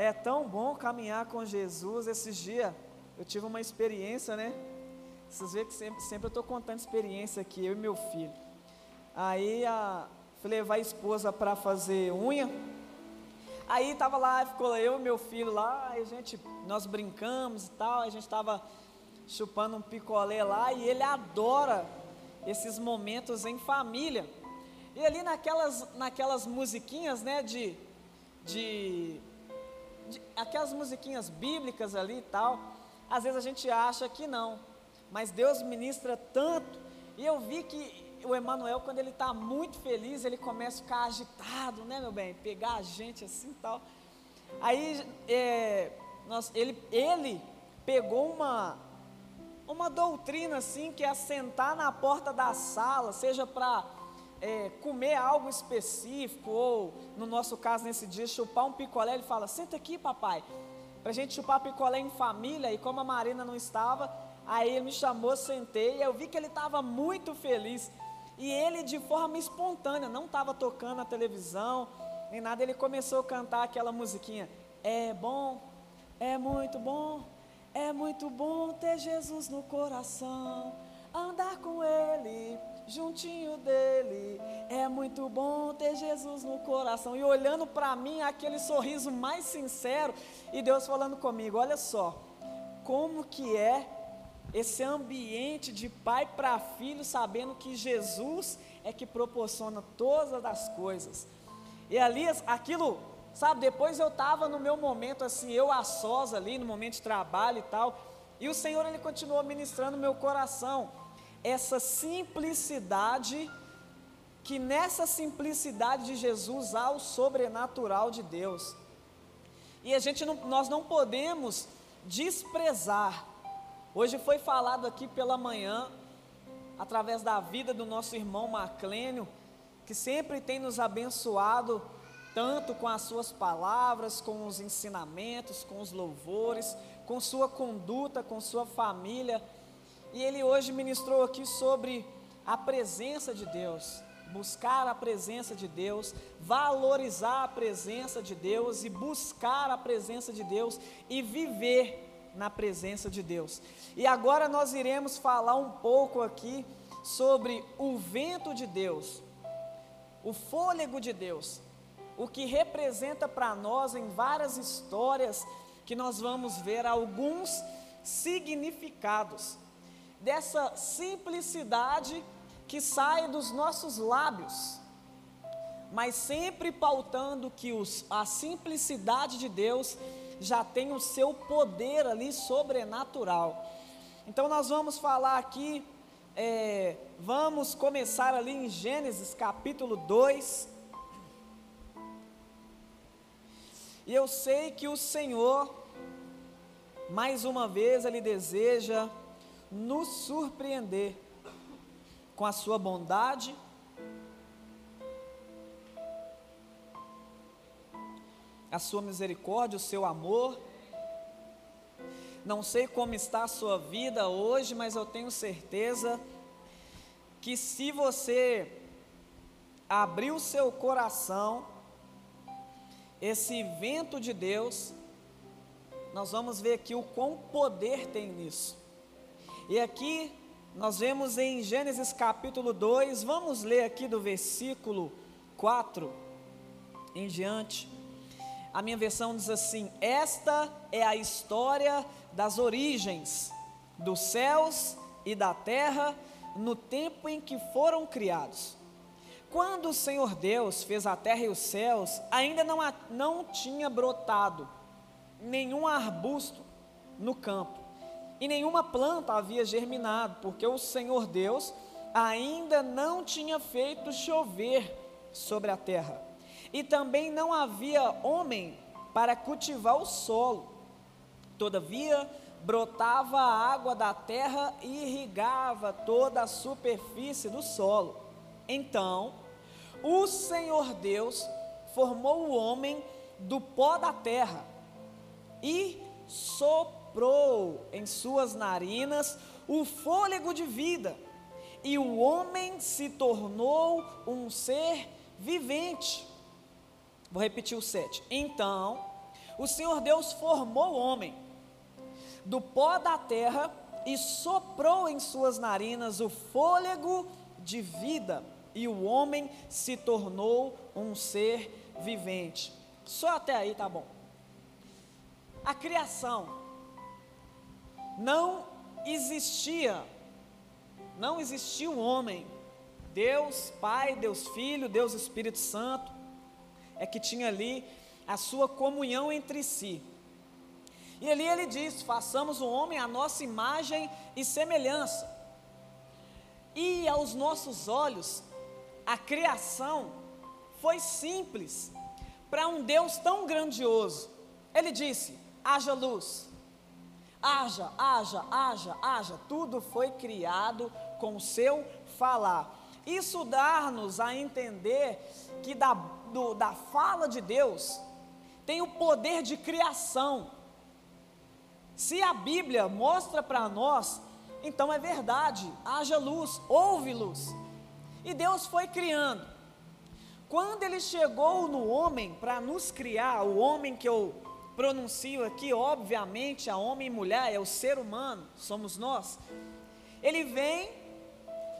É tão bom caminhar com Jesus. Esses dias eu tive uma experiência, né? Vocês veem que sempre, sempre eu estou contando experiência aqui, eu e meu filho. Aí a, fui levar a esposa para fazer unha. Aí tava lá, ficou eu e meu filho lá, a gente, nós brincamos e tal, a gente estava chupando um picolé lá e ele adora esses momentos em família. E ali naquelas, naquelas musiquinhas, né, de, de, aquelas musiquinhas bíblicas ali e tal, às vezes a gente acha que não, mas Deus ministra tanto, e eu vi que o Emanuel, quando ele está muito feliz, ele começa a ficar agitado, né, meu bem, pegar a gente assim e tal, aí é, nós, ele, ele pegou uma, uma doutrina assim, que é sentar na porta da sala, seja para é, comer algo específico, ou no nosso caso nesse dia, chupar um picolé, ele fala: senta aqui, papai, para a gente chupar picolé em família. E como a Marina não estava, aí ele me chamou, sentei, eu vi que ele estava muito feliz. E ele, de forma espontânea, não estava tocando a televisão, nem nada, ele começou a cantar aquela musiquinha: É bom, é muito bom, é muito bom ter Jesus no coração, andar com Ele juntinho dele. É muito bom ter Jesus no coração. E olhando para mim, aquele sorriso mais sincero, e Deus falando comigo: olha só, como que é esse ambiente de pai para filho, sabendo que Jesus é que proporciona todas as coisas. E ali, aquilo, sabe, depois eu estava no meu momento assim, eu a sós ali, no momento de trabalho e tal, e o Senhor, Ele continuou ministrando meu coração essa simplicidade, que nessa simplicidade de Jesus há o sobrenatural de Deus. E a gente não, nós não podemos desprezar. Hoje foi falado aqui pela manhã, através da vida do nosso irmão Maclênio, que sempre tem nos abençoado tanto com as suas palavras, com os ensinamentos, com os louvores, com sua conduta, com sua família e ele hoje ministrou aqui sobre a presença de Deus, buscar a presença de Deus, valorizar a presença de Deus e buscar a presença de Deus e viver na presença de Deus. E agora nós iremos falar um pouco aqui sobre o vento de Deus, o fôlego de Deus, o que representa para nós em várias histórias que nós vamos ver alguns significados dessa simplicidade que sai dos nossos lábios, mas sempre pautando que os, a simplicidade de Deus já tem o seu poder ali sobrenatural. Então nós vamos falar aqui, é, vamos começar ali em Gênesis capítulo 2. E eu sei que o Senhor, mais uma vez, Ele deseja nos surpreender com a sua bondade, a sua misericórdia, o seu amor. Não sei como está a sua vida hoje, mas eu tenho certeza que se você abrir o seu coração, esse vento de Deus, nós vamos ver aqui o quão poder tem nisso. E aqui nós vemos em Gênesis capítulo 2, vamos ler aqui do versículo 4 em diante. A minha versão diz assim: Esta é a história das origens dos céus e da terra no tempo em que foram criados. Quando o Senhor Deus fez a terra e os céus, ainda não, não tinha brotado nenhum arbusto no campo e nenhuma planta havia germinado, porque o Senhor Deus ainda não tinha feito chover sobre a terra, e também não havia homem para cultivar o solo. Todavia, brotava a água da terra e irrigava toda a superfície do solo. Então, o Senhor Deus formou o homem do pó da terra e soprou soprou em suas narinas o fôlego de vida, e o homem se tornou um ser vivente. Vou repetir o 7. Então, o Senhor Deus formou o homem do pó da terra e soprou em suas narinas o fôlego de vida, e o homem se tornou um ser vivente. Só até aí tá bom. A criação não existia, não existia o homem. Deus Pai, Deus Filho, Deus Espírito Santo, é que tinha ali a sua comunhão entre si. E ali ele diz: façamos o homem a nossa imagem e semelhança. E aos nossos olhos, a criação foi simples para um Deus tão grandioso. Ele disse: haja luz, haja, haja, haja, haja. Tudo foi criado com o seu falar. Isso dá-nos a entender que da, do, da fala de Deus tem o poder de criação. Se a Bíblia mostra para nós, então é verdade, haja luz, houve luz. E Deus foi criando. Quando ele chegou no homem para nos criar, o homem que eu pronuncio aqui, obviamente, a homem e mulher, é o ser humano, somos nós. Ele vem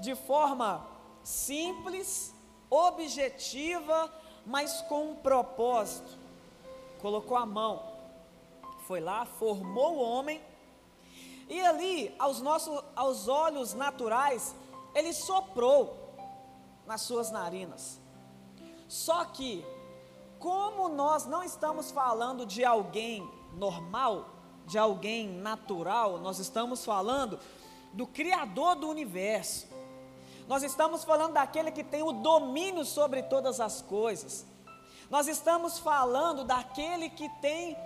de forma simples, objetiva, mas com um propósito. Colocou a mão foi lá, formou o homem, e ali, aos, nossos, aos olhos naturais, ele soprou nas suas narinas. Só que, como nós não estamos falando de alguém normal, de alguém natural, nós estamos falando do Criador do universo. Nós estamos falando daquele que tem o domínio sobre todas as coisas. Nós estamos falando daquele que tem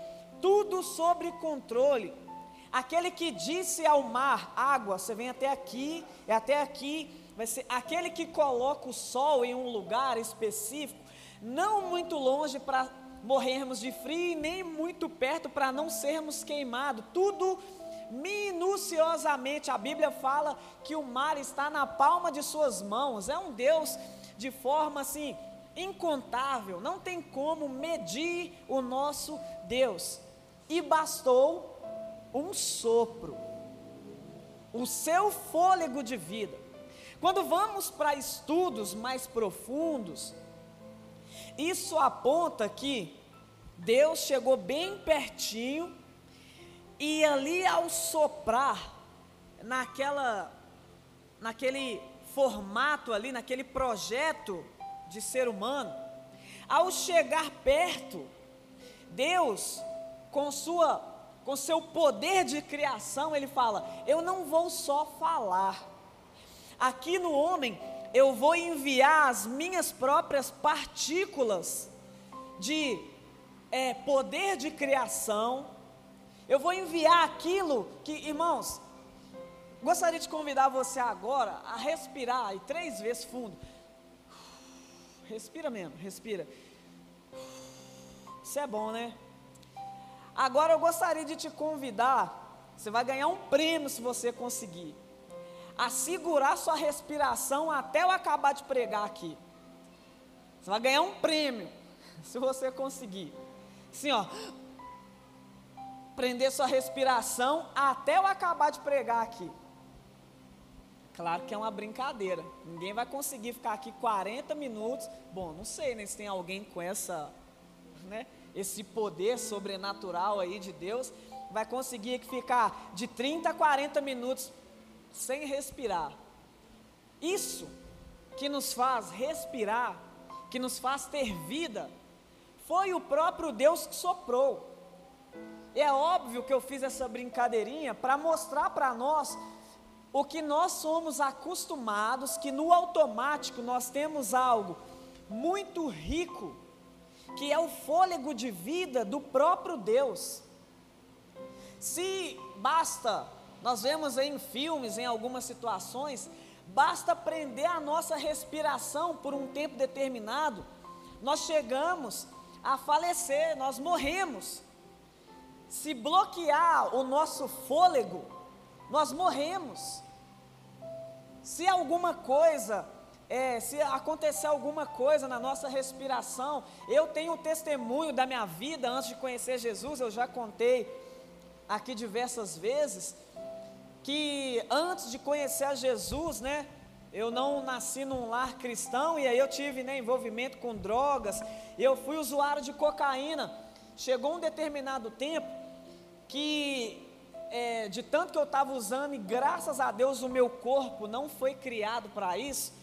tudo sobre controle. Aquele que disse ao mar, água, você vem até aqui, é até aqui, vai ser aquele que coloca o sol em um lugar específico, não muito longe para morrermos de frio nem muito perto para não sermos queimados. Tudo minuciosamente. A Bíblia fala que o mar está na palma de suas mãos. É um Deus de forma assim incontável. Não tem como medir o nosso Deus e bastou um sopro, o seu fôlego de vida. Quando vamos para estudos mais profundos, isso aponta que Deus chegou bem pertinho e ali ao soprar naquela naquele formato ali, naquele projeto de ser humano, ao chegar perto, Deus com sua com seu poder de criação, ele fala: "Eu não vou só falar. Aqui no homem eu vou enviar as minhas próprias partículas de é, poder de criação. Eu vou enviar aquilo que, irmãos, gostaria de convidar você agora a respirar e três vezes fundo. Respira mesmo, respira. Isso é bom, né? Agora eu gostaria de te convidar, você vai ganhar um prêmio se você conseguir, a segurar sua respiração até eu acabar de pregar aqui. Você vai ganhar um prêmio se você conseguir. Assim, ó. Prender sua respiração até eu acabar de pregar aqui. Claro que é uma brincadeira. Ninguém vai conseguir ficar aqui 40 minutos. Bom, não sei né, se tem alguém com essa, né? esse poder sobrenatural aí de Deus, vai conseguir ficar de 30 a 40 minutos sem respirar. Isso que nos faz respirar, que nos faz ter vida, foi o próprio Deus que soprou. E é óbvio que eu fiz essa brincadeirinha para mostrar para nós o que nós somos acostumados, que no automático nós temos algo muito rico que é o fôlego de vida do próprio Deus. Se basta, nós vemos em filmes, em algumas situações, basta prender a nossa respiração por um tempo determinado, nós chegamos a falecer, nós morremos. Se bloquear o nosso fôlego, nós morremos. Se alguma coisa é, se acontecer alguma coisa na nossa respiração, eu tenho um testemunho da minha vida antes de conhecer Jesus, eu já contei aqui diversas vezes, que antes de conhecer a Jesus, né, eu não nasci num lar cristão e aí eu tive né, envolvimento com drogas, eu fui usuário de cocaína. Chegou um determinado tempo que, é, de tanto que eu estava usando, e graças a Deus o meu corpo não foi criado para isso,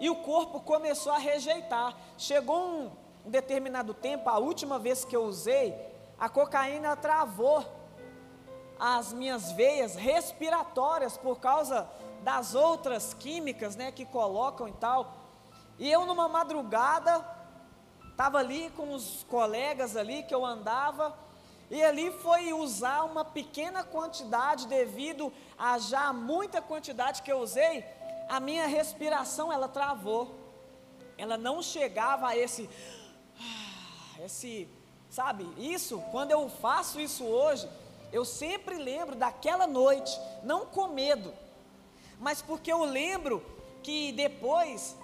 e o corpo começou a rejeitar. Chegou um, um determinado tempo, a última vez que eu usei, a cocaína travou as minhas veias respiratórias por causa das outras químicas, né, que colocam e tal. E eu numa madrugada estava ali com os colegas ali que eu andava e ali foi usar uma pequena quantidade devido a já muita quantidade que eu usei, a minha respiração ela travou. Ela não chegava a esse esse, sabe? Isso, quando eu faço isso hoje, eu sempre lembro daquela noite, não com medo, mas porque eu lembro que depois,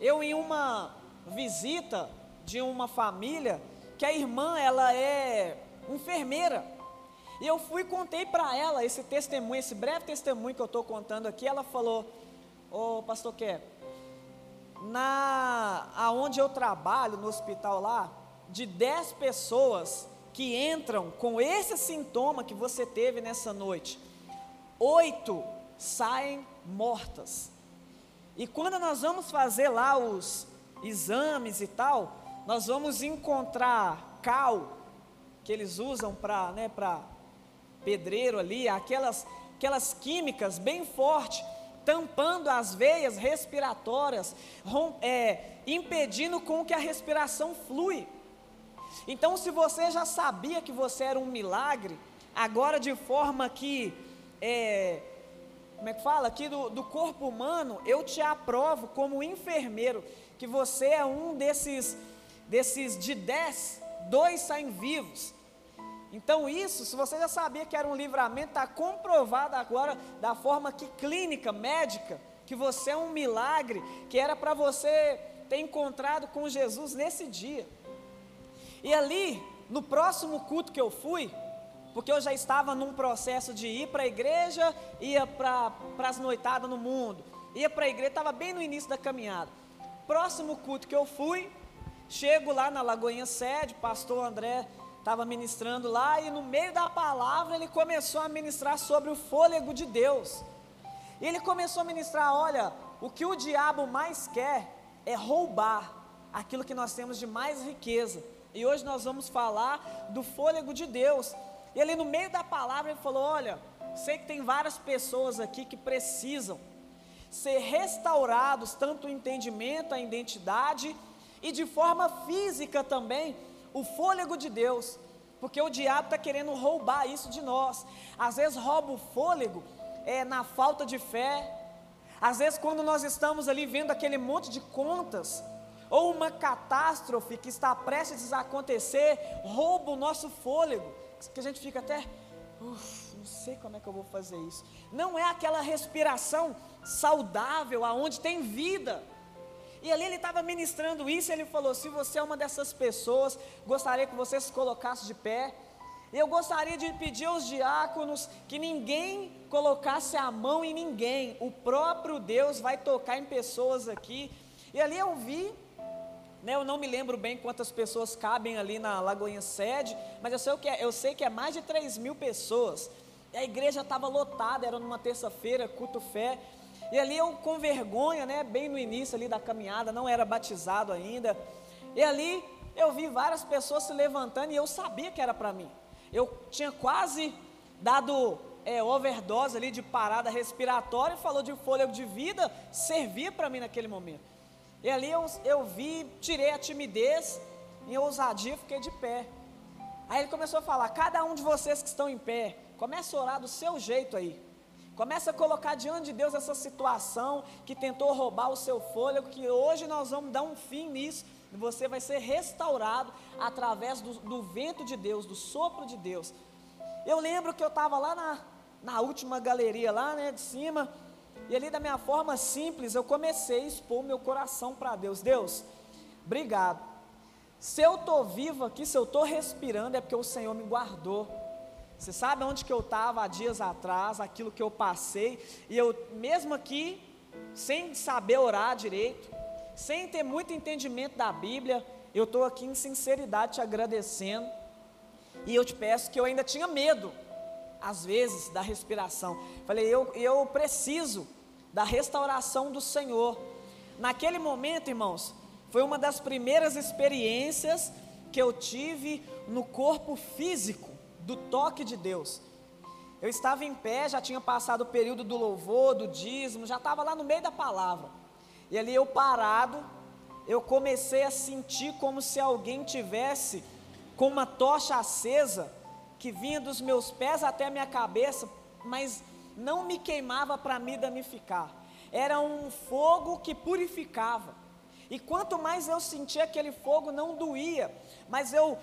eu em uma visita de uma família, que a irmã ela é enfermeira, e eu fui contei para ela esse testemunho, esse breve testemunho que eu estou contando aqui, ela falou, ô oh, pastor Ké, na, aonde eu trabalho, no hospital lá, de 10 pessoas, que entram com esse sintoma que você teve nessa noite, oito saem mortas. E quando nós vamos fazer lá os exames e tal, nós vamos encontrar cal que eles usam para né, pedreiro ali, aquelas, aquelas químicas bem fortes, tampando as veias respiratórias, é, impedindo com que a respiração flui. Então, se você já sabia que você era um milagre, agora de forma que, é, como é que fala? Aqui do, do corpo humano, eu te aprovo como enfermeiro, que você é um desses, desses de dez, dois saem vivos. Então, isso, se você já sabia que era um livramento, está comprovado agora da forma que clínica, médica, que você é um milagre, que era para você ter encontrado com Jesus nesse dia. E ali, no próximo culto que eu fui, porque eu já estava num processo de ir para a igreja, ia para as noitadas no mundo, ia para a igreja, estava bem no início da caminhada. Próximo culto que eu fui, chego lá na Lagoinha Sede, pastor André estava ministrando lá, e no meio da palavra ele começou a ministrar sobre o fôlego de Deus. E ele começou a ministrar: olha, o que o diabo mais quer é roubar aquilo que nós temos de mais riqueza. E hoje nós vamos falar do fôlego de Deus. E ali no meio da palavra ele falou: Olha, sei que tem várias pessoas aqui que precisam ser restaurados, tanto o entendimento, a identidade e de forma física também, o fôlego de Deus. Porque o diabo está querendo roubar isso de nós. Às vezes rouba o fôlego é, na falta de fé. Às vezes, quando nós estamos ali vendo aquele monte de contas, ou uma catástrofe que está prestes a acontecer rouba o nosso fôlego, que a gente fica até, não sei como é que eu vou fazer isso. Não é aquela respiração saudável, aonde tem vida. E ali ele estava ministrando isso, ele falou: se você é uma dessas pessoas, gostaria que você se colocasse de pé. Eu gostaria de pedir aos diáconos que ninguém colocasse a mão em ninguém, o próprio Deus vai tocar em pessoas aqui. E ali eu vi né, eu não me lembro bem quantas pessoas cabem ali na Lagoinha Sede, mas eu sei, que é, eu sei que é mais de 3 mil pessoas. E a igreja estava lotada, era numa terça-feira, culto fé. E ali eu com vergonha, né, bem no início ali da caminhada, não era batizado ainda. E ali eu vi várias pessoas se levantando e eu sabia que era para mim. Eu tinha quase dado é, overdose ali de parada respiratória, falou de fôlego de vida, servia para mim naquele momento. E ali eu, eu vi, tirei a timidez, em ousadia fiquei de pé. Aí ele começou a falar: cada um de vocês que estão em pé, comece a orar do seu jeito aí. Começa a colocar diante de Deus essa situação que tentou roubar o seu fôlego, que hoje nós vamos dar um fim nisso, e você vai ser restaurado através do, do vento de Deus, do sopro de Deus. Eu lembro que eu estava lá na, na última galeria, lá né, de cima, E ali da minha forma simples, eu comecei a expor meu coração para Deus. Deus, obrigado. Se eu estou vivo aqui, se eu estou respirando, é porque o Senhor me guardou. Você sabe onde que eu estava há dias atrás, aquilo que eu passei, e eu mesmo aqui, sem saber orar direito, sem ter muito entendimento da Bíblia, eu estou aqui em sinceridade te agradecendo, e eu te peço que eu ainda tinha medo, às vezes, da respiração. Falei, eu, eu preciso da restauração do Senhor. Naquele momento, irmãos, foi uma das primeiras experiências que eu tive no corpo físico do toque de Deus. Eu estava em pé, já tinha passado o período do louvor, do dízimo, já estava lá no meio da palavra. E ali eu parado, eu comecei a sentir como se alguém tivesse com uma tocha acesa que vinha dos meus pés até a minha cabeça, mas não me queimava para me danificar. Era um fogo que purificava. E quanto mais eu sentia aquele fogo, não doía. Mas eu,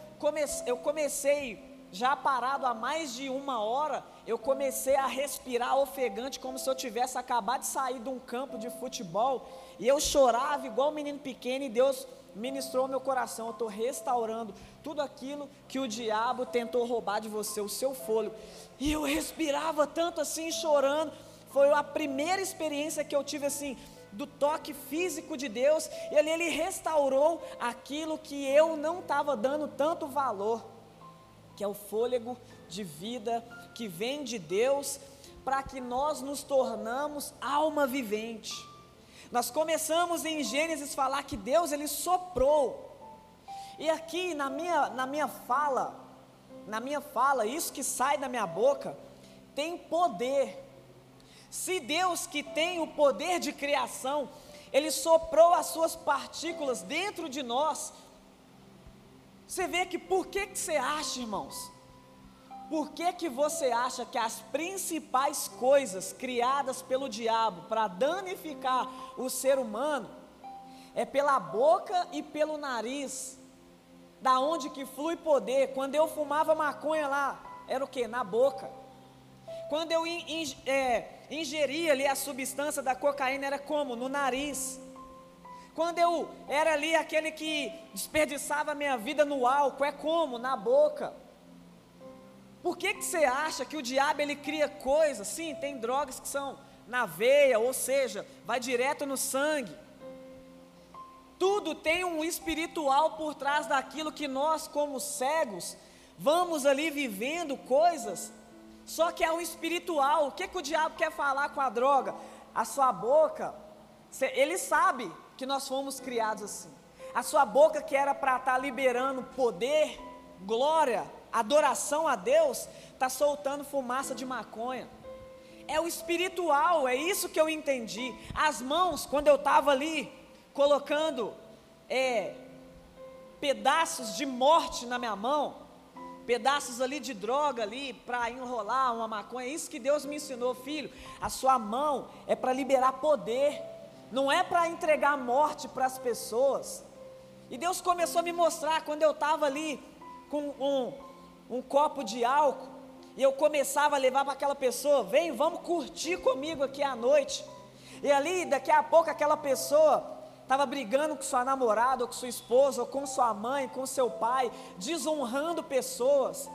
eu comecei já parado há mais de uma hora, eu comecei a respirar ofegante, como se eu tivesse acabado de sair de um campo de futebol, e eu chorava igual um menino pequeno, e Deus ministrou meu coração. Eu estou restaurando tudo aquilo que o diabo tentou roubar de você, o seu fôlego. E eu respirava tanto assim, chorando. Foi a primeira experiência que eu tive assim, do toque físico de Deus, e ali ele restaurou aquilo que eu não estava dando tanto valor que é o fôlego de vida que vem de Deus, para que nós nos tornamos alma vivente. Nós começamos em Gênesis falar que Deus ele soprou. E aqui na minha, na minha fala, na minha fala, isso que sai da minha boca tem poder. Se Deus que tem o poder de criação, ele soprou as suas partículas dentro de nós, você vê que por que, que você acha, irmãos? Por que, que você acha que as principais coisas criadas pelo diabo para danificar o ser humano é pela boca e pelo nariz? Da onde que flui poder? Quando eu fumava maconha lá, era o que? Na boca. Quando eu in, in, é, ingeria ali a substância da cocaína, era como? No nariz. Quando eu era ali aquele que desperdiçava minha vida no álcool, é como? Na boca. Por que, que você acha que o diabo ele cria coisas? Sim, tem drogas que são na veia, ou seja, vai direto no sangue. Tudo tem um espiritual por trás daquilo que nós, como cegos, vamos ali vivendo coisas, só que é um espiritual. O que, que o diabo quer falar com a droga? A sua boca, ele sabe que nós fomos criados assim. A sua boca que era para estar tá liberando poder, glória, adoração a Deus, está soltando fumaça de maconha. É o espiritual, é isso que eu entendi. As mãos, quando eu estava ali colocando é, pedaços de morte na minha mão, pedaços ali de droga ali para enrolar uma maconha, é isso que Deus me ensinou, filho. A sua mão é para liberar poder não é para entregar morte para as pessoas. E Deus começou a me mostrar quando eu estava ali com um, um copo de álcool, e eu começava a levar para aquela pessoa: vem, vamos curtir comigo aqui à noite. E ali, daqui a pouco, aquela pessoa estava brigando com sua namorada, ou com sua esposa, ou com sua mãe, com seu pai, desonrando pessoas.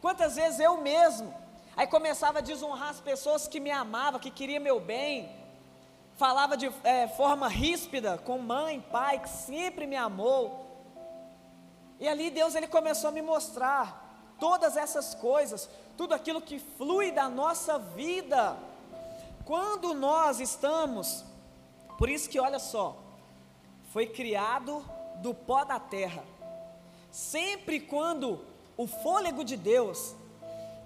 Quantas vezes eu mesmo, aí começava a desonrar as pessoas que me amavam, que queriam meu bem, falava de é, forma ríspida com mãe, pai, que sempre me amou. E ali Deus ele começou a me mostrar todas essas coisas, tudo aquilo que flui da nossa vida. Quando nós estamos, por isso que olha só, foi criado do pó da terra. Sempre quando o fôlego de Deus,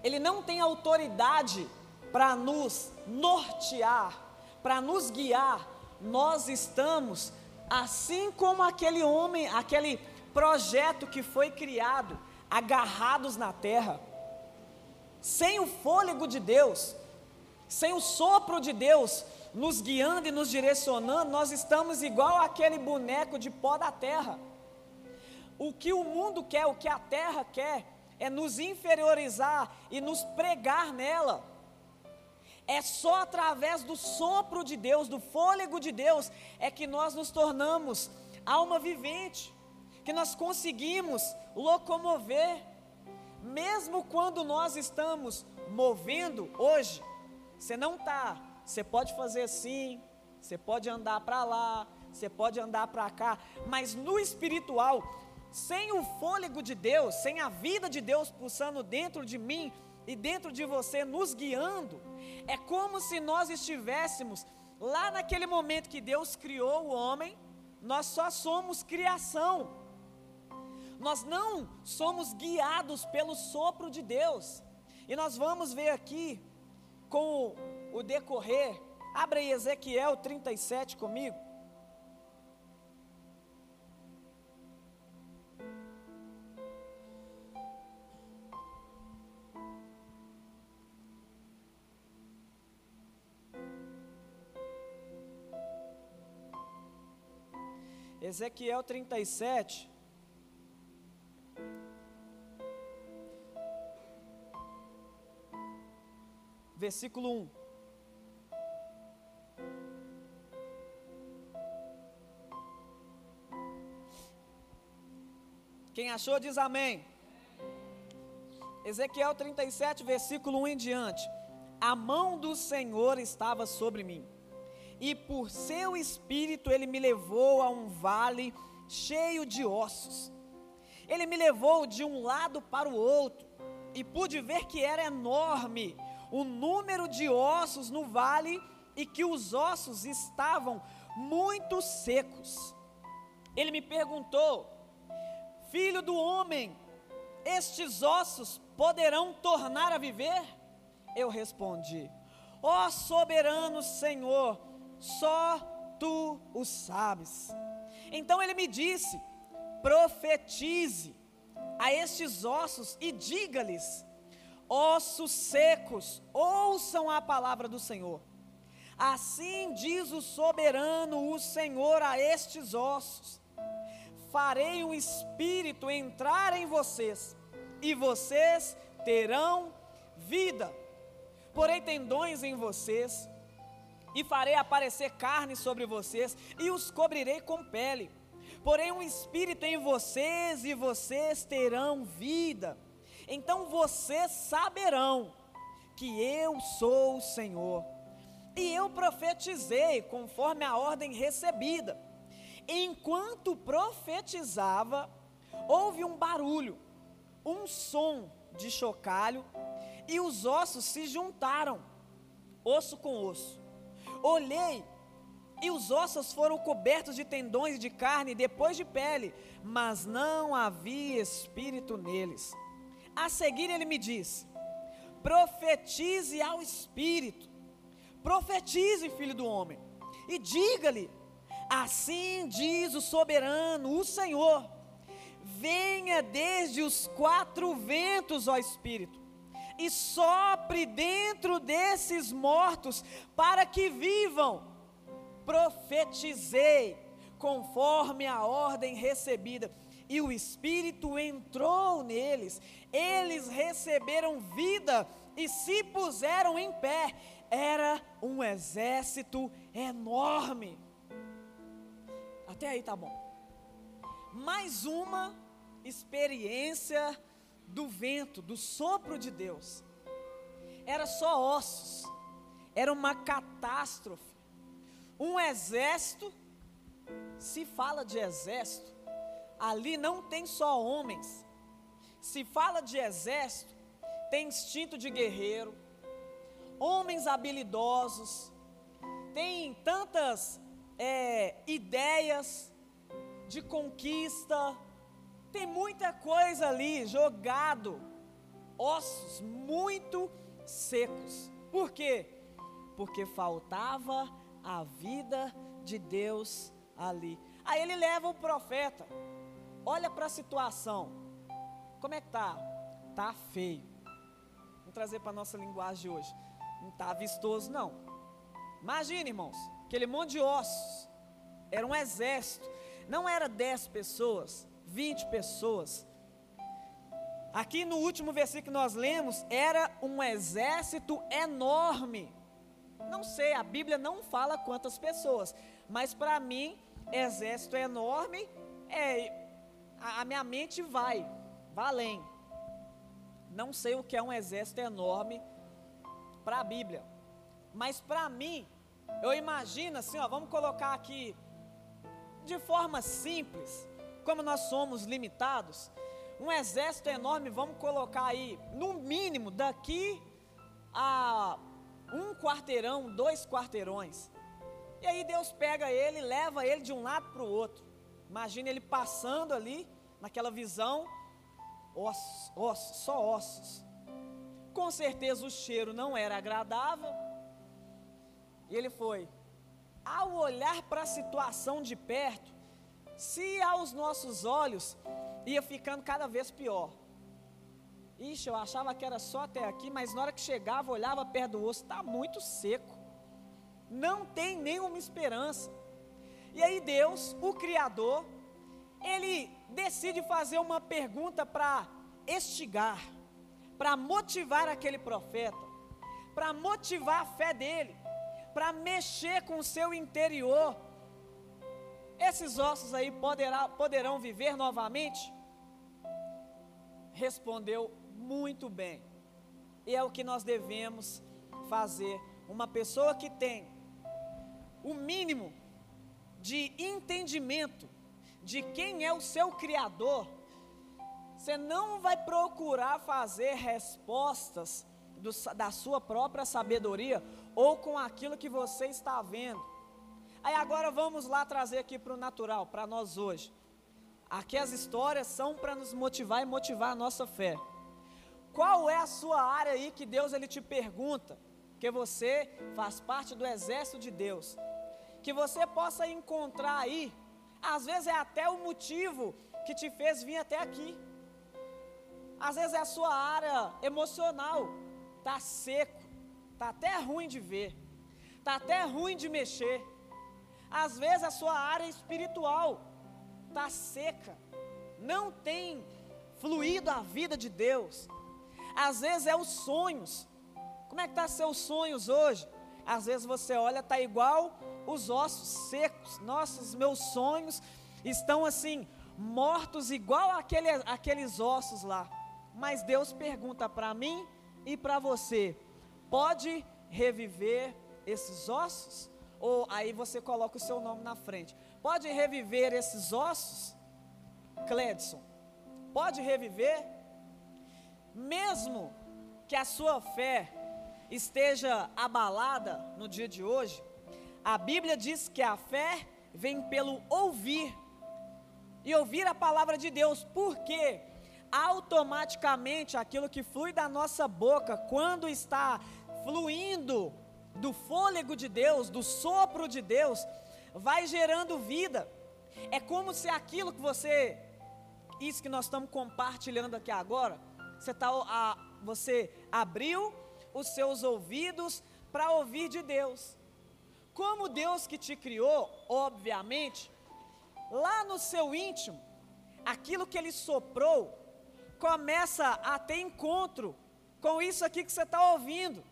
ele não tem autoridade para nos nortear, para nos guiar, nós estamos assim como aquele homem, aquele projeto que foi criado, agarrados na terra. Sem o fôlego de Deus, sem o sopro de Deus nos guiando e nos direcionando, nós estamos igual aquele boneco de pó da terra. O que o mundo quer, o que a terra quer, é nos inferiorizar e nos pregar nela É só através do sopro de Deus, do fôlego de Deus, é que nós nos tornamos alma vivente, que nós conseguimos locomover, mesmo quando nós estamos movendo hoje, você não está, você pode fazer assim, você pode andar para lá, você pode andar para cá, mas no espiritual, sem o fôlego de Deus, sem a vida de Deus pulsando dentro de mim e dentro de você, nos guiando, é como se nós estivéssemos lá naquele momento que Deus criou o homem, nós só somos criação, nós não somos guiados pelo sopro de Deus, e nós vamos ver aqui, com o decorrer, abra aí Ezequiel 37 comigo. Ezequiel 37. Versículo 1. Quem achou diz amém. Ezequiel 37, versículo 1 em diante. A mão do Senhor estava sobre mim e por seu espírito ele me levou a um vale cheio de ossos. Ele me levou de um lado para o outro e pude ver que era enorme o número de ossos no vale e que os ossos estavam muito secos. Ele me perguntou: Filho do homem, estes ossos poderão tornar a viver? Eu respondi: Ó soberano Senhor, só tu o sabes. Então ele me disse: profetize a estes ossos e diga-lhes: ossos secos, ouçam a palavra do Senhor. Assim diz o soberano, o Senhor, a estes ossos: farei um espírito entrar em vocês, e vocês terão vida. Porei tendões em vocês, e farei aparecer carne sobre vocês, e os cobrirei com pele. Porém, um espírito em vocês, e vocês terão vida. Então vocês saberão que eu sou o Senhor. E eu profetizei conforme a ordem recebida. Enquanto profetizava, houve um barulho, um som de chocalho, e os ossos se juntaram, osso com osso. Olhei, e os ossos foram cobertos de tendões de carne depois de pele, mas não havia espírito neles. A seguir ele me disse: profetize ao espírito, profetize, filho do homem, e diga-lhe: assim diz o soberano, o Senhor, venha desde os quatro ventos, ó espírito e sopre dentro desses mortos para que vivam. Profetizei conforme a ordem recebida, e o Espírito entrou neles, eles receberam vida e se puseram em pé. Era um exército enorme. Até aí tá bom. Mais uma experiência do vento, do sopro de Deus. Era só ossos, era uma catástrofe. Um exército, se fala de exército, ali não tem só homens. Se fala de exército, tem instinto de guerreiro, homens habilidosos, tem tantas é, ideias de conquista, tem muita coisa ali jogado, ossos muito secos. Por quê? Porque faltava a vida de Deus ali. Aí ele leva o profeta. Olha para a situação. Como é que tá? Tá feio. Vamos trazer para nossa linguagem hoje. Não tá vistoso não. Imagine, irmãos, aquele monte de ossos. Era um exército. Não era dez pessoas, 20 pessoas. Aqui no último versículo que nós lemos, era um exército enorme. Não sei, a Bíblia não fala quantas pessoas, mas para mim, exército enorme, é, a, a minha mente vai, vai além. Não sei o que é um exército enorme para a Bíblia, mas para mim, eu imagino assim, ó, vamos colocar aqui de forma simples, como nós somos limitados, um exército enorme, vamos colocar aí, no mínimo, daqui a um quarteirão, dois quarteirões. E aí Deus pega ele leva ele de um lado para o outro. Imagina ele passando ali, naquela visão, ossos, ossos, só ossos. Com certeza o cheiro não era agradável. E ele foi. Ao olhar para a situação de perto, se aos nossos olhos ia ficando cada vez pior. Ixi, eu achava que era só até aqui, mas na hora que chegava, olhava perto do osso, está muito seco. Não tem nenhuma esperança. E aí Deus, o Criador, ele decide fazer uma pergunta para estigar, para motivar aquele profeta, para motivar a fé dele, para mexer com o seu interior. Esses ossos aí poderá, poderão viver novamente? Respondeu muito bem. E é o que nós devemos fazer. Uma pessoa que tem o mínimo de entendimento de quem é o seu Criador, você não vai procurar fazer respostas do, da sua própria sabedoria ou com aquilo que você está vendo. Aí agora vamos lá trazer aqui para o natural, para nós hoje. Aqui as histórias são para nos motivar e motivar a nossa fé. Qual é a sua área aí que Deus ele te pergunta? Que você faz parte do exército de Deus. Que você possa encontrar aí, às vezes é até o motivo que te fez vir até aqui. Às vezes é a sua área emocional, tá seco, tá até ruim de ver, tá até ruim de mexer. Às vezes a sua área espiritual tá seca, não tem fluído a vida de Deus. Às vezes é os sonhos. Como é que tá seus sonhos hoje? Às vezes você olha tá igual os ossos secos. Nossos meus sonhos estão assim mortos igual aquele, aqueles ossos lá. Mas Deus pergunta para mim e para você: pode reviver esses ossos? Ou aí você coloca o seu nome na frente. Pode reviver esses ossos? Cledson, pode reviver? Mesmo que a sua fé esteja abalada no dia de hoje, a Bíblia diz que a fé vem pelo ouvir e ouvir a palavra de Deus, porque automaticamente aquilo que flui da nossa boca, quando está fluindo do fôlego de Deus, do sopro de Deus, vai gerando vida. É como se aquilo que você, isso que nós estamos compartilhando aqui agora, você, tá, a, você abriu os seus ouvidos para ouvir de Deus. Como Deus que te criou, obviamente, lá no seu íntimo, aquilo que Ele soprou, começa a ter encontro com isso aqui que você está ouvindo,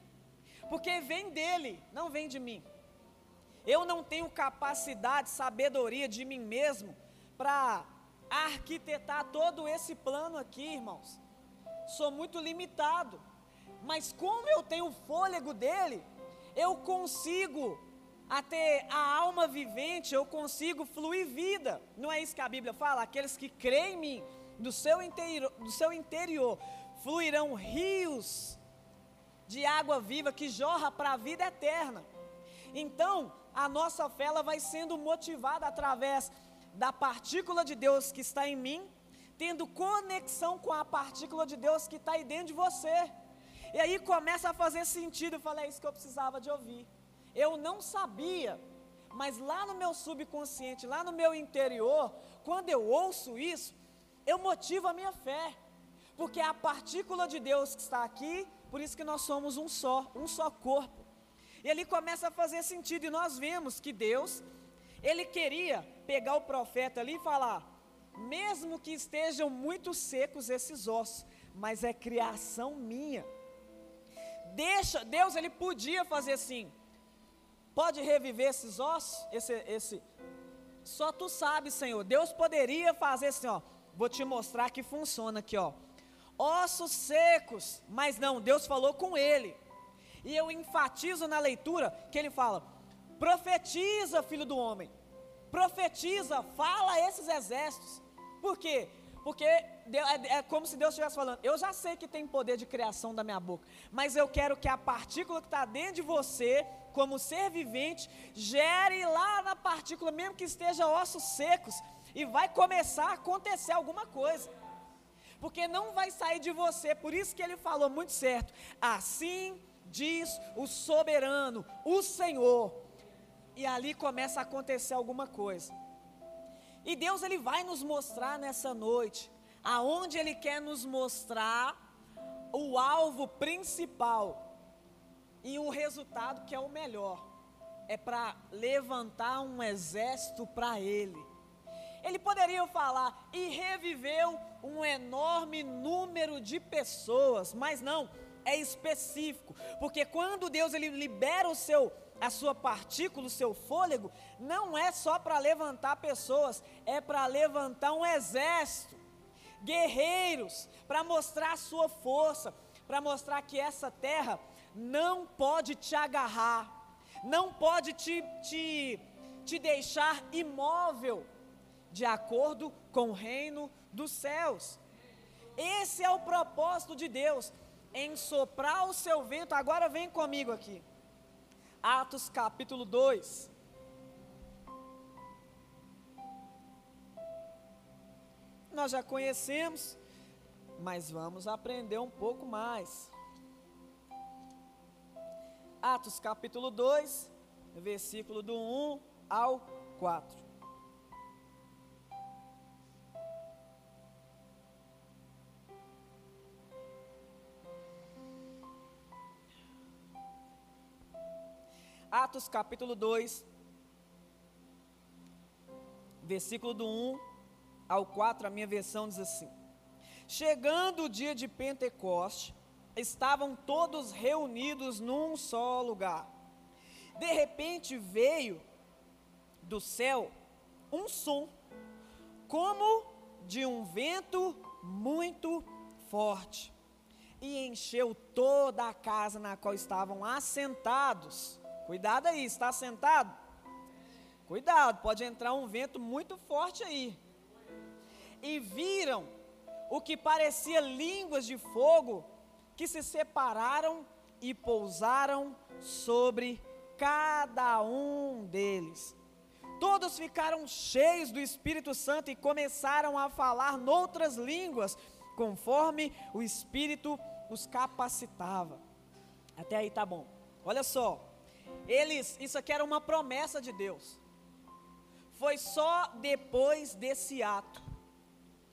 porque vem dele, não vem de mim. Eu não tenho capacidade, sabedoria de mim mesmo para arquitetar todo esse plano aqui, irmãos sou muito limitado. Mas como eu tenho o fôlego dele, eu consigo até a alma vivente, eu consigo fluir vida. Não é isso que a Bíblia fala? Aqueles que creem em mim, do seu interior, do seu interior fluirão rios de água viva que jorra para a vida eterna. Então, a nossa fé ela vai sendo motivada através da partícula de Deus que está em mim tendo conexão com a partícula de Deus que está aí dentro de você. E aí começa a fazer sentido. Eu falei, é isso que eu precisava de ouvir. Eu não sabia, mas lá no meu subconsciente, lá no meu interior, quando eu ouço isso, eu motivo a minha fé. Porque é a partícula de Deus que está aqui, por isso que nós somos um só, um só corpo. E ali começa a fazer sentido, e nós vemos que Deus, Ele queria pegar o profeta ali e falar: mesmo que estejam muito secos esses ossos, mas é criação minha. Deixa, Deus ele podia fazer assim: pode reviver esses ossos? Esse, esse, só tu sabe, Senhor. Deus poderia fazer assim, ó. Vou te mostrar que funciona aqui, ó. Ossos secos, mas não, Deus falou com ele. E eu enfatizo na leitura que ele fala: profetiza, filho do homem, profetiza, fala a esses exércitos. Por quê? Porque é, é, como se Deus estivesse falando: eu já sei que tem poder de criação da minha boca, mas eu quero que a partícula que está dentro de você, como ser vivente, gere lá na partícula, mesmo que esteja ossos secos, e vai começar a acontecer alguma coisa. Porque não vai sair de você, por isso que ele falou muito certo. Assim diz o soberano, o Senhor. E ali começa a acontecer alguma coisa. E Deus ele vai nos mostrar nessa noite aonde ele quer nos mostrar o alvo principal e o resultado que é o melhor. É para levantar um exército para ele. Ele poderia falar e reviveu um enorme número de pessoas, mas não, é específico, porque quando Deus ele libera o seu a sua partícula, o seu fôlego, não é só para levantar pessoas, é para levantar um exército, guerreiros, para mostrar a sua força, para mostrar que essa terra não pode te agarrar, não pode te, te, te deixar imóvel, de acordo com o reino dos céus. Esse é o propósito de Deus, em soprar o seu vento. Agora vem comigo aqui. Atos capítulo 2. Nós já conhecemos, mas vamos aprender um pouco mais. Atos capítulo 2, versículo do 1 ao 4. Atos capítulo 2, versículo do 1 ao 4, a minha versão diz assim: Chegando o dia de Pentecoste, estavam todos reunidos num só lugar. De repente veio do céu um som, como de um vento muito forte, e encheu toda a casa na qual estavam assentados. Cuidado aí, está sentado? Cuidado, pode entrar um vento muito forte aí. E viram o que parecia línguas de fogo que se separaram e pousaram sobre cada um deles. Todos ficaram cheios do Espírito Santo e começaram a falar noutras línguas, conforme o Espírito os capacitava. Até aí tá bom. Olha só, eles, isso aqui era uma promessa de Deus. Foi só depois desse ato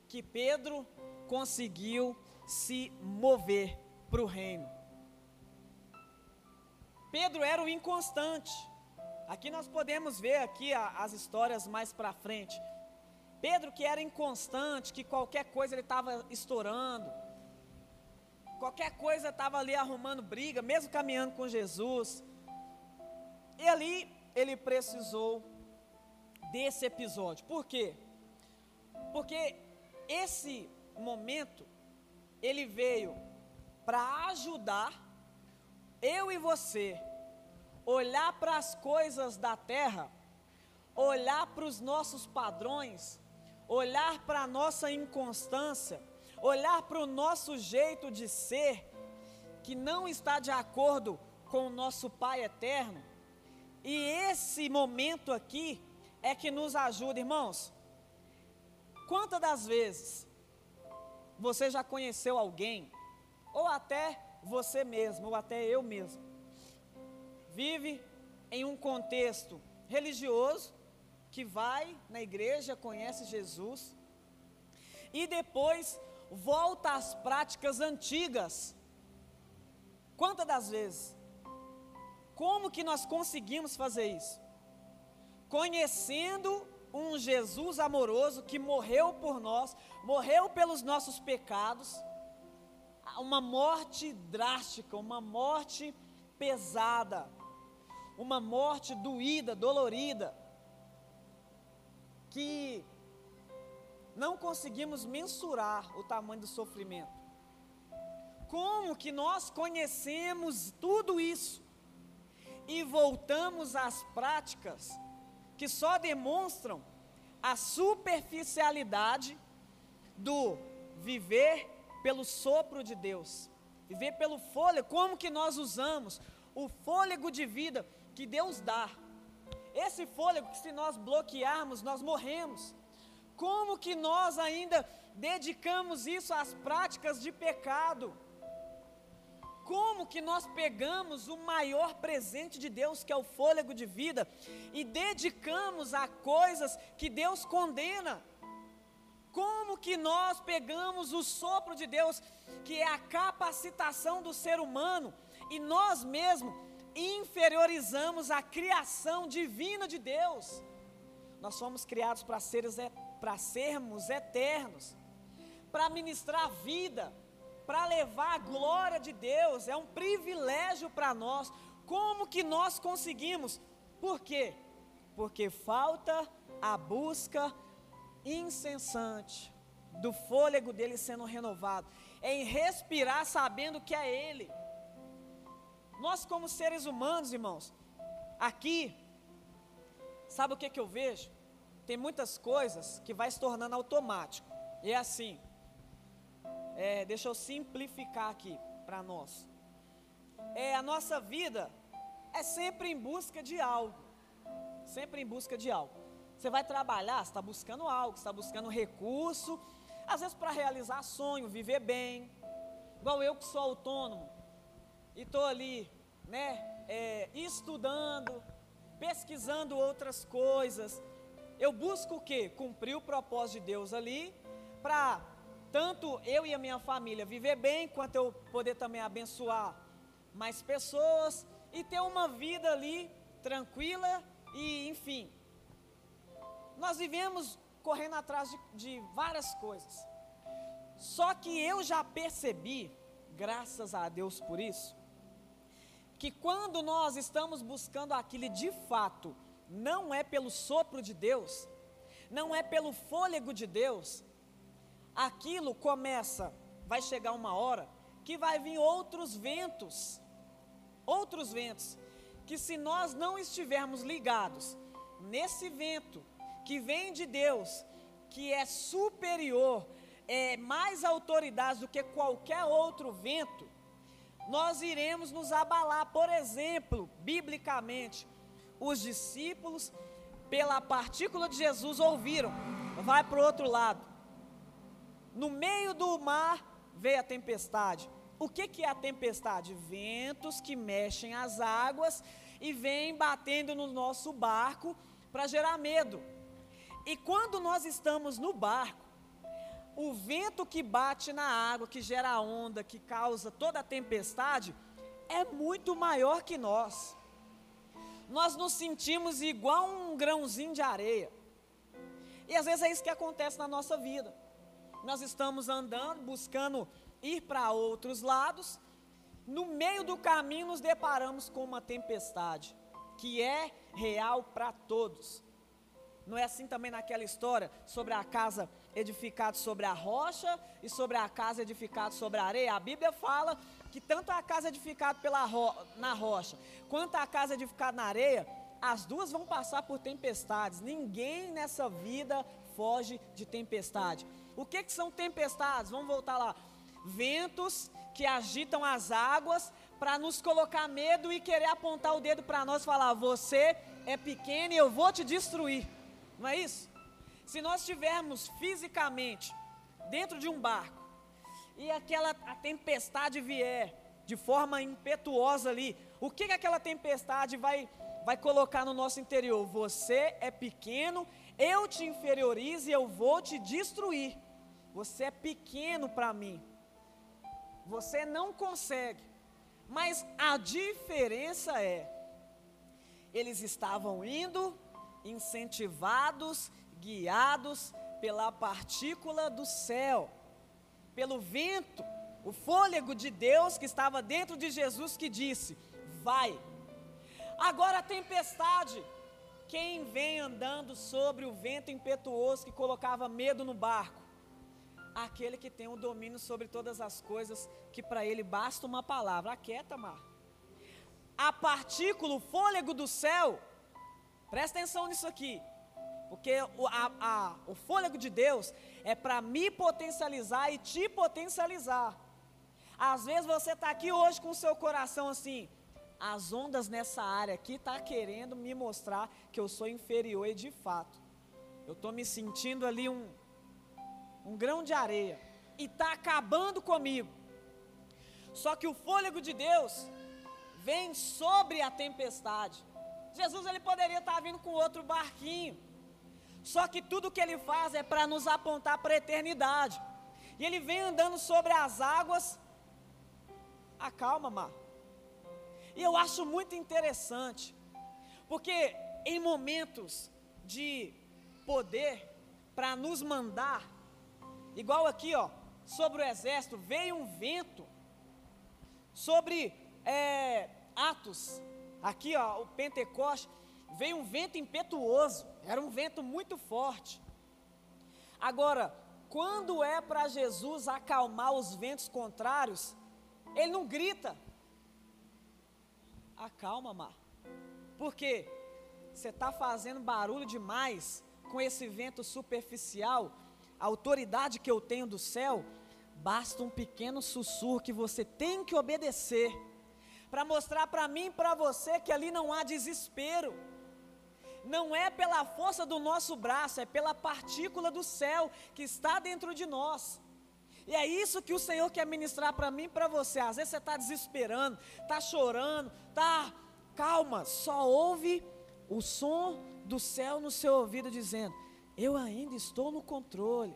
que Pedro conseguiu se mover para o reino. Pedro era o inconstante. Aqui nós podemos ver aqui a, as histórias mais para frente. Pedro que era inconstante, que qualquer coisa ele estava estourando, qualquer coisa estava ali arrumando briga, mesmo caminhando com Jesus. E ali ele precisou desse episódio. Por quê? Porque esse momento ele veio para ajudar eu e você olhar para as coisas da terra, olhar para os nossos padrões, olhar para a nossa inconstância, olhar para o nosso jeito de ser que não está de acordo com o nosso Pai eterno e esse momento aqui é que nos ajuda, irmãos. Quantas das vezes você já conheceu alguém, ou até você mesmo, ou até eu mesmo, vive em um contexto religioso, que vai na igreja, conhece Jesus, e depois volta às práticas antigas. Quantas das vezes? Como que nós conseguimos fazer isso? Conhecendo um Jesus amoroso que morreu por nós, morreu pelos nossos pecados, uma morte drástica, uma morte pesada. uma morte doída, dolorida, que não conseguimos mensurar o tamanho do sofrimento. Como que nós conhecemos tudo isso e voltamos às práticas que só demonstram a superficialidade do viver pelo sopro de Deus, viver pelo fôlego, como que nós usamos o fôlego de vida que Deus dá. Esse fôlego que se nós bloquearmos, nós morremos. Como que nós ainda dedicamos isso às práticas de pecado? Como que nós pegamos o maior presente de Deus, que é o fôlego de vida, e dedicamos a coisas que Deus condena? Como que nós pegamos o sopro de Deus, que é a capacitação do ser humano, e nós mesmos inferiorizamos a criação divina de Deus? Nós somos criados para sermos eternos, para ministrar vida, para levar a glória de Deus, é um privilégio para nós. Como que nós conseguimos? Por quê? Porque falta a busca incessante do fôlego dele sendo renovado, em respirar sabendo que é ele. Nós, como seres humanos, irmãos, aqui, sabe o que, que eu vejo? Tem muitas coisas que vai se tornando automático. E é assim. É, deixa eu simplificar aqui para nós. É, a nossa vida é sempre em busca de algo. Sempre em busca de algo. Você vai trabalhar, está buscando algo, está buscando recurso, às vezes para realizar sonho, viver bem. Igual eu que sou autônomo e estou ali, né, é, estudando, pesquisando outras coisas. Eu busco o quê? Cumprir o propósito de Deus ali, para tanto eu e a minha família viver bem, quanto eu poder também abençoar mais pessoas e ter uma vida ali tranquila e, enfim. Nós vivemos correndo atrás de, de várias coisas. Só que eu já percebi, graças a Deus por isso, que quando nós estamos buscando aquilo de fato, não é pelo sopro de Deus, não é pelo fôlego de Deus, aquilo começa, vai chegar uma hora que vai vir outros ventos, outros ventos, que se nós não estivermos ligados nesse vento que vem de Deus, que é superior, é mais autoridade do que qualquer outro vento, nós iremos nos abalar. Por exemplo, biblicamente, os discípulos, pela partícula de Jesus, ouviram: vai para o outro lado. No meio do mar veio a tempestade. O que, que é a tempestade? Ventos que mexem as águas e vêm batendo no nosso barco para gerar medo. E quando nós estamos no barco, o vento que bate na água, que gera onda, que causa toda a tempestade, é muito maior que nós. Nós nos sentimos igual um grãozinho de areia. E às vezes é isso que acontece na nossa vida. Nós estamos andando, buscando ir para outros lados, no meio do caminho nos deparamos com uma tempestade, que é real para todos. Não é assim também naquela história sobre a casa edificada sobre a rocha e sobre a casa edificada sobre a areia? A Bíblia fala que tanto a casa edificada pela ro na rocha quanto a casa edificada na areia, as duas vão passar por tempestades. Ninguém nessa vida foge de tempestade. O que, que são tempestades? Vamos voltar lá. Ventos que agitam as águas para nos colocar medo e querer apontar o dedo para nós e falar: Você é pequeno e eu vou te destruir. Não é isso? Se nós estivermos fisicamente dentro de um barco e aquela a tempestade vier de forma impetuosa ali, o que, que aquela tempestade vai, vai colocar no nosso interior? Você é pequeno, eu te inferiorizo e eu vou te destruir. Você é pequeno para mim. Você não consegue. Mas a diferença é: eles estavam indo incentivados, guiados pela partícula do céu, pelo vento, o fôlego de Deus que estava dentro de Jesus que disse: Vai. Agora a tempestade. Quem vem andando sobre o vento impetuoso que colocava medo no barco? Aquele que tem o domínio sobre todas as coisas, que para ele basta uma palavra. Aquieta, mar. A partícula, o fôlego do céu, presta atenção nisso aqui, porque o, a, a, o fôlego de Deus é para me potencializar e te potencializar. Às vezes você está aqui hoje com o seu coração assim, as ondas nessa área aqui tá querendo me mostrar que eu sou inferior e de fato. Eu estou me sentindo ali um, um grão de areia e está acabando comigo. Só que o fôlego de Deus vem sobre a tempestade. Jesus ele poderia estar tá vindo com outro barquinho. Só que tudo que ele faz é para nos apontar para a eternidade. E ele vem andando sobre as águas. Acalma, mar. E eu acho muito interessante, porque em momentos de poder para nos mandar, igual aqui, ó, sobre o exército, veio um vento, sobre é, Atos, aqui, ó, o Pentecoste, veio um vento impetuoso, era um vento muito forte. Agora, quando é para Jesus acalmar os ventos contrários, ele não grita, acalma, Mar. Porque você está fazendo barulho demais com esse vento superficial, a autoridade que eu tenho do céu, basta um pequeno sussurro que você tem que obedecer, para mostrar para mim e para você que ali não há desespero. Não é pela força do nosso braço, é pela partícula do céu que está dentro de nós. E é isso que o Senhor quer ministrar para mim e para você. Às vezes você está desesperando, está chorando, está. Calma, só ouve o som do céu no seu ouvido dizendo: Eu ainda estou no controle.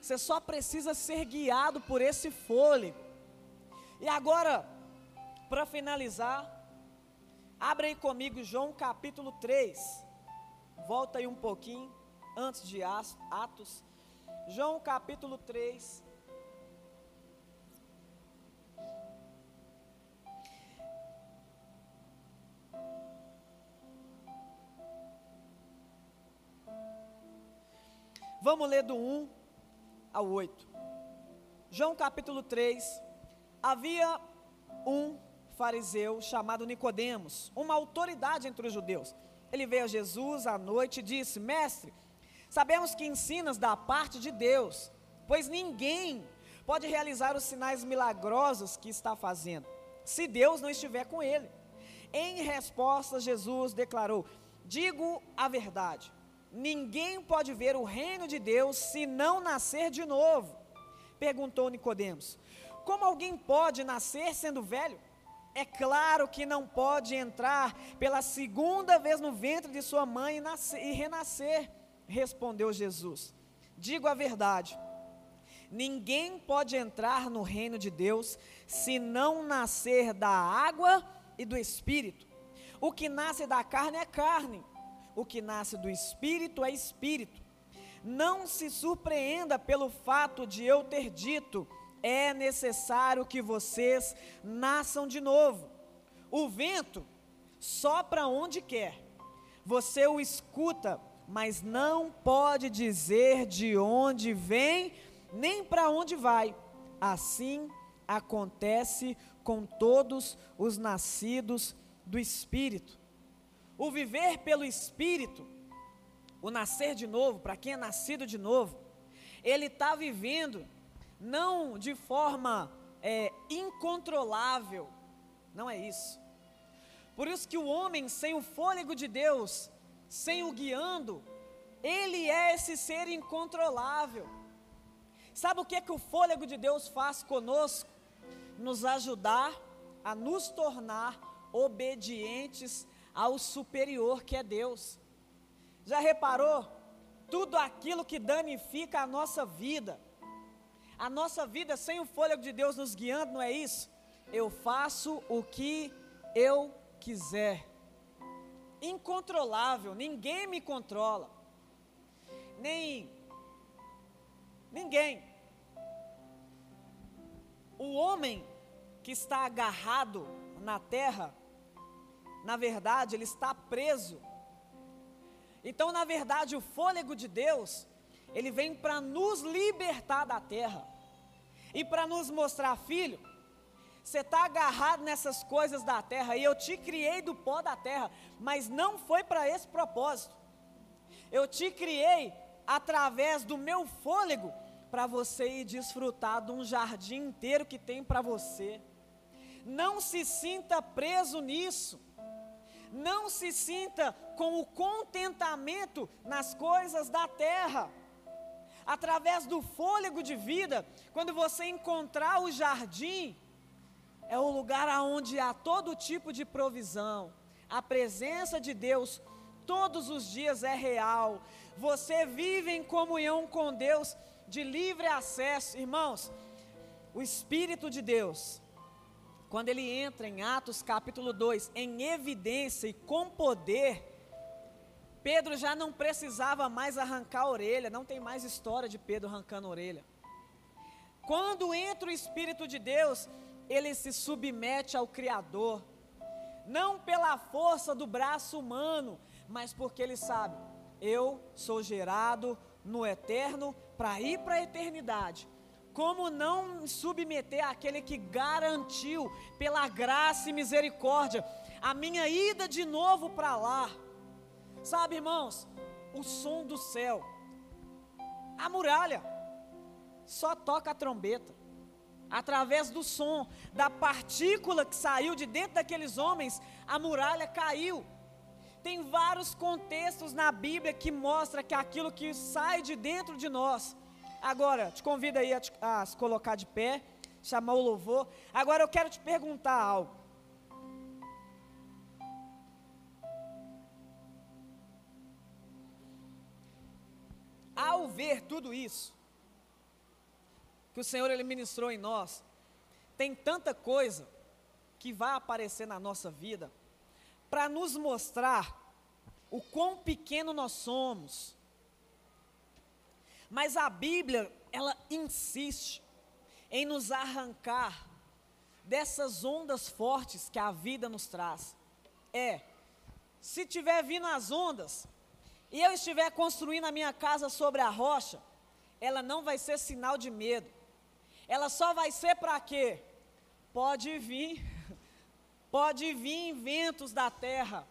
Você só precisa ser guiado por esse fôlego. E agora, para finalizar, abre aí comigo João capítulo 3. Volta aí um pouquinho, antes de Atos. João capítulo 3. Vamos ler do 1 ao 8. João capítulo 3. Havia um fariseu chamado Nicodemos, uma autoridade entre os judeus. Ele veio a Jesus à noite e disse: Mestre, sabemos que ensinas da parte de Deus, pois ninguém pode realizar os sinais milagrosos que está fazendo, se Deus não estiver com ele. Em resposta, Jesus declarou: Digo a verdade Ninguém pode ver o reino de Deus se não nascer de novo. Perguntou Nicodemos: Como alguém pode nascer sendo velho? É claro que não pode entrar pela segunda vez no ventre de sua mãe e, nascer, e renascer, respondeu Jesus. Digo a verdade: ninguém pode entrar no reino de Deus se não nascer da água e do espírito. O que nasce da carne é carne o que nasce do espírito é espírito. Não se surpreenda pelo fato de eu ter dito: é necessário que vocês nasçam de novo. O vento sopra onde quer, você o escuta, mas não pode dizer de onde vem nem para onde vai. Assim acontece com todos os nascidos do Espírito. O viver pelo Espírito, o nascer de novo, para quem é nascido de novo, ele está vivendo não de forma é, incontrolável, não é isso. Por isso que o homem sem o fôlego de Deus, sem o guiando, ele é esse ser incontrolável. Sabe o que é que o fôlego de Deus faz conosco? Nos ajudar a nos tornar obedientes ao superior que é Deus. Já reparou? Tudo aquilo que danifica a nossa vida, a nossa vida sem o fôlego de Deus nos guiando, não é isso? Eu faço o que eu quiser. Incontrolável, ninguém me controla. Nem ninguém. O homem que está agarrado na terra, na verdade, ele está preso. Então, na verdade, o fôlego de Deus, ele vem para nos libertar da terra e para nos mostrar, filho, você está agarrado nessas coisas da terra e eu te criei do pó da terra, mas não foi para esse propósito. Eu te criei através do meu fôlego para você ir desfrutar de um jardim inteiro que tem para você. Não se sinta preso nisso. Não se sinta com o contentamento nas coisas da terra. Através do fôlego de vida, quando você encontrar o jardim, é o lugar onde há todo tipo de provisão. A presença de Deus todos os dias é real. Você vive em comunhão com Deus de livre acesso. Irmãos, o Espírito de Deus, quando ele entra em Atos capítulo 2, em evidência e com poder, Pedro já não precisava mais arrancar a orelha, não tem mais história de Pedro arrancando a orelha. Quando entra o Espírito de Deus, ele se submete ao Criador, não pela força do braço humano, mas porque ele sabe, eu sou gerado no eterno para ir para a eternidade. Como não me submeter àquele que garantiu, pela graça e misericórdia, a minha ida de novo para lá? Sabe, irmãos, o som do céu, a muralha, só toca a trombeta através do som, da partícula que saiu de dentro daqueles homens, a muralha caiu. Tem vários contextos na Bíblia que mostra que aquilo que sai de dentro de nós. Agora, te convido aí a, te, a se colocar de pé, chamar o louvor. Agora eu quero te perguntar algo. Ao ver tudo isso, que o Senhor ele ministrou em nós, tem tanta coisa que vai aparecer na nossa vida para nos mostrar o quão pequeno nós somos. Mas a Bíblia, ela insiste em nos arrancar dessas ondas fortes que a vida nos traz. É, se tiver vindo as ondas e eu estiver construindo a minha casa sobre a rocha, ela não vai ser sinal de medo ela só vai ser para quê? Pode vir, pode vir ventos da terra,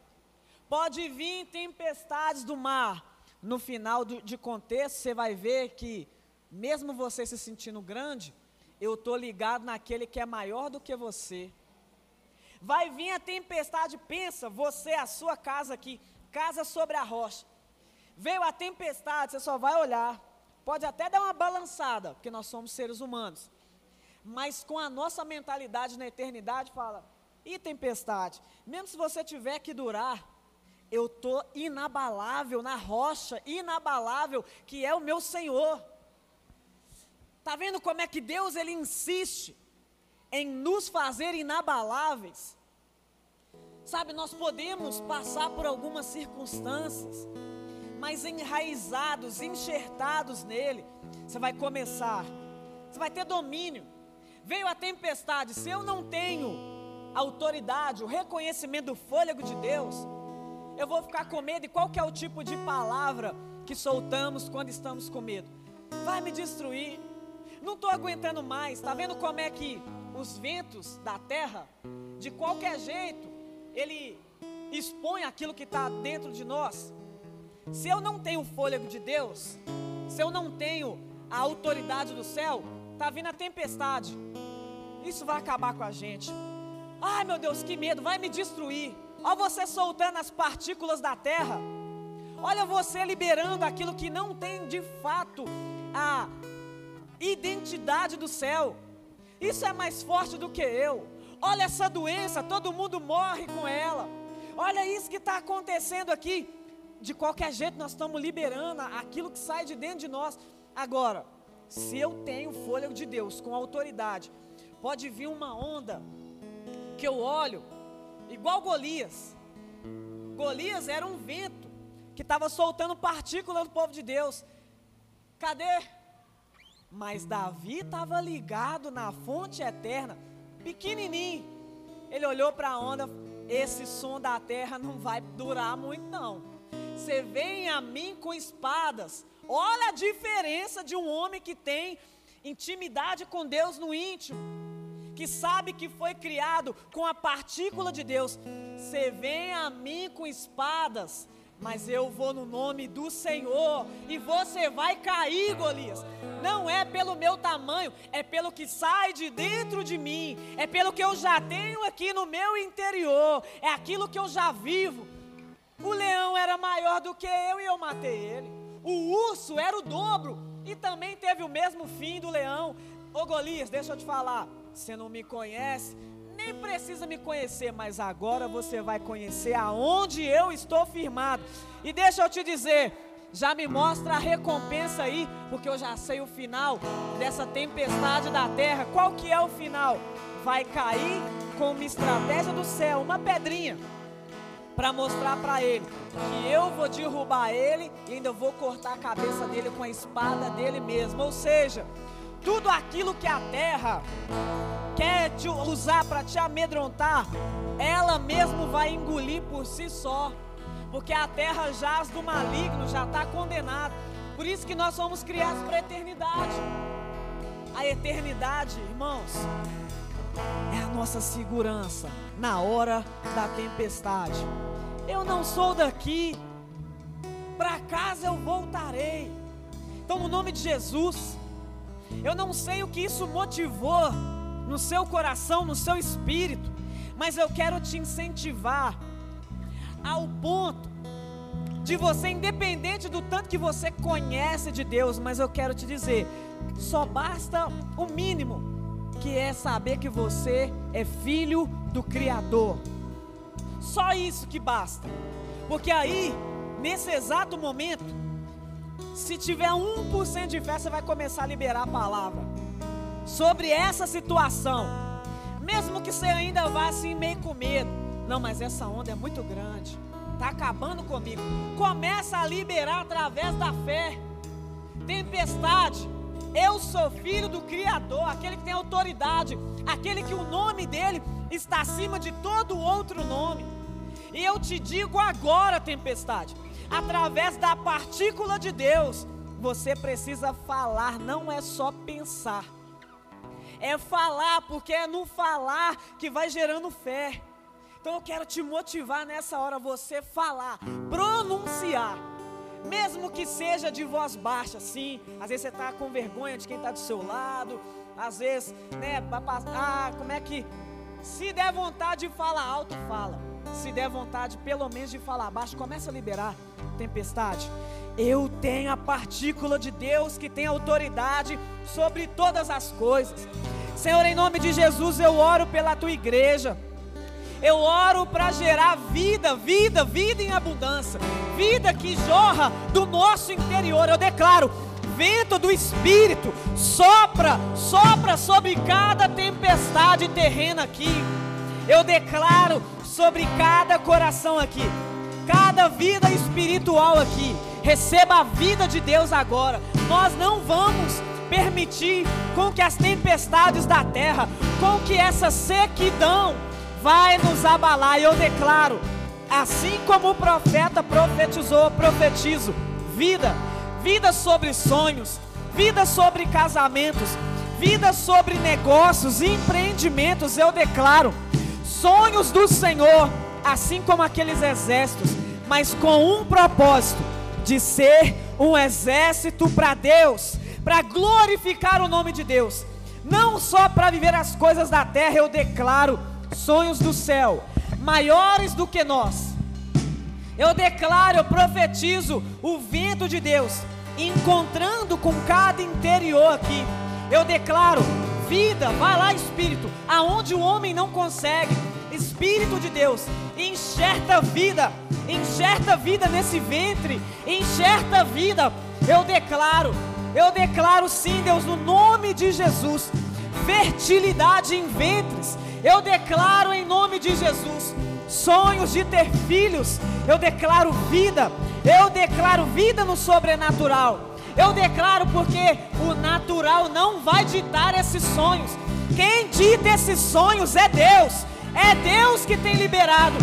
pode vir tempestades do mar. No final do, de contexto, você vai ver que, mesmo você se sentindo grande, eu estou ligado naquele que é maior do que você. Vai vir a tempestade, pensa, você, a sua casa aqui, casa sobre a rocha. Veio a tempestade, você só vai olhar, Pode até dar uma balançada, porque nós somos seres humanos. Mas com a nossa mentalidade na eternidade, fala: e tempestade? Mesmo se você tiver que durar, eu estou inabalável na rocha, inabalável, que é o meu Senhor. Está vendo como é que Deus ele insiste em nos fazer inabaláveis? Sabe, nós podemos passar por algumas circunstâncias, mas enraizados, enxertados nele, você vai começar, você vai ter domínio. Veio a tempestade, se eu não tenho autoridade, o reconhecimento do fôlego de Deus, eu vou ficar com medo. E qual que é o tipo de palavra que soltamos quando estamos com medo? Vai me destruir. Não estou aguentando mais. Está vendo como é que os ventos da terra, de qualquer jeito, ele expõe aquilo que está dentro de nós? Se eu não tenho o fôlego de Deus, se eu não tenho a autoridade do céu, está vindo a tempestade. Isso vai acabar com a gente. Ai meu Deus, que medo, vai me destruir. Olha você soltando as partículas da terra. Olha você liberando aquilo que não tem de fato a identidade do céu. Isso é mais forte do que eu. Olha essa doença, todo mundo morre com ela. Olha isso que está acontecendo aqui de qualquer jeito nós estamos liberando aquilo que sai de dentro de nós. Agora, se eu tenho fôlego de Deus com autoridade, pode vir uma onda que eu olho, igual Golias. Golias era um vento que estava soltando partículas do povo de Deus. Cadê? Mas Davi estava ligado na fonte eterna, pequenininho. Ele olhou para a onda, esse som da terra não vai durar muito, não. Você vem a mim com espadas. Olha a diferença de um homem que tem intimidade com Deus no íntimo, que sabe que foi criado com a partícula de Deus. Você vem a mim com espadas, mas eu vou no nome do Senhor e você vai cair, Golias. Não é pelo meu tamanho, é pelo que sai de dentro de mim, é pelo que eu já tenho aqui no meu interior, é aquilo que eu já vivo. O leão era maior do que eu e eu matei ele. O urso era o dobro e também teve o mesmo fim do leão. Ô Golias, deixa eu te falar, você não me conhece, nem precisa me conhecer, mas agora você vai conhecer aonde eu estou firmado. E deixa eu te dizer, já me mostra a recompensa aí, porque eu já sei o final dessa tempestade da terra. Qual que é o final? Vai cair com uma estratégia do céu, uma pedrinha, para mostrar para ele que eu vou derrubar ele e ainda vou cortar a cabeça dele com a espada dele mesmo. Ou seja, tudo aquilo que a terra quer te usar para te amedrontar, ela mesmo vai engolir por si só, porque a terra jaz do maligno, já está condenado. Por isso que nós somos criados para a eternidade. A eternidade, irmãos, é a nossa segurança na hora da tempestade. Eu não sou daqui, para casa eu voltarei. Então, no nome de Jesus, eu não sei o que isso motivou no seu coração, no seu espírito, mas eu quero te incentivar ao ponto de você, independente do tanto que você conhece de Deus, mas eu quero te dizer, só basta o mínimo, que é saber que você é filho do Criador. Só isso que basta. Porque aí, nesse exato momento, se tiver 1% de fé, você vai começar a liberar a palavra sobre essa situação, mesmo que você ainda vá assim meio com medo. Não, mas essa onda é muito grande, está acabando comigo. Começa a liberar através da fé. Tempestade, eu sou filho do Criador, aquele que tem autoridade, aquele que o nome dele está acima de todo outro nome. E eu te digo agora, tempestade, através da partícula de Deus, você precisa falar, não é só pensar é falar, porque é no falar que vai gerando fé. Então eu quero te motivar nessa hora você falar, pronunciar, mesmo que seja de voz baixa, sim. Às vezes você está com vergonha de quem está do seu lado, às vezes, né, ah, como é que. Se der vontade de falar alto, fala. Se der vontade, pelo menos, de falar baixo, começa a liberar tempestade. Eu tenho a partícula de Deus que tem autoridade sobre todas as coisas. Senhor, em nome de Jesus, eu oro pela tua igreja. Eu oro para gerar vida, vida, vida em abundância, vida que jorra do nosso interior. Eu declaro: vento do Espírito sopra, sopra sobre cada tempestade terrena aqui. Eu declaro sobre cada coração aqui, cada vida espiritual aqui Receba a vida de Deus agora. Nós não vamos permitir com que as tempestades da terra, com que essa sequidão vai nos abalar. Eu declaro, assim como o profeta profetizou, profetizo vida, vida sobre sonhos, vida sobre casamentos, vida sobre negócios, empreendimentos. Eu declaro sonhos do Senhor, assim como aqueles exércitos, mas com um propósito de ser um exército para Deus, para glorificar o nome de Deus, não só para viver as coisas da terra, eu declaro sonhos do céu, maiores do que nós. Eu declaro, eu profetizo o vento de Deus, encontrando com cada interior aqui. Eu declaro vida, vai lá, Espírito, aonde o homem não consegue. Espírito de Deus, enxerta vida, enxerta vida nesse ventre, enxerta vida. Eu declaro, eu declaro sim, Deus, no nome de Jesus, fertilidade em ventres. Eu declaro em nome de Jesus, sonhos de ter filhos. Eu declaro vida, eu declaro vida no sobrenatural. Eu declaro porque o natural não vai ditar esses sonhos. Quem dita esses sonhos é Deus. É Deus que tem liberado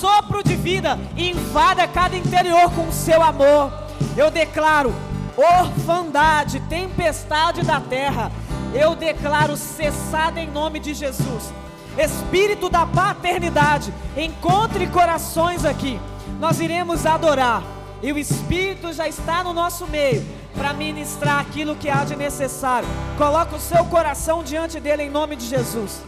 sopro de vida e invada cada interior com o seu amor. Eu declaro orfandade, tempestade da terra. Eu declaro cessada em nome de Jesus. Espírito da paternidade, encontre corações aqui. Nós iremos adorar. E o Espírito já está no nosso meio para ministrar aquilo que há de necessário. Coloque o seu coração diante dele em nome de Jesus.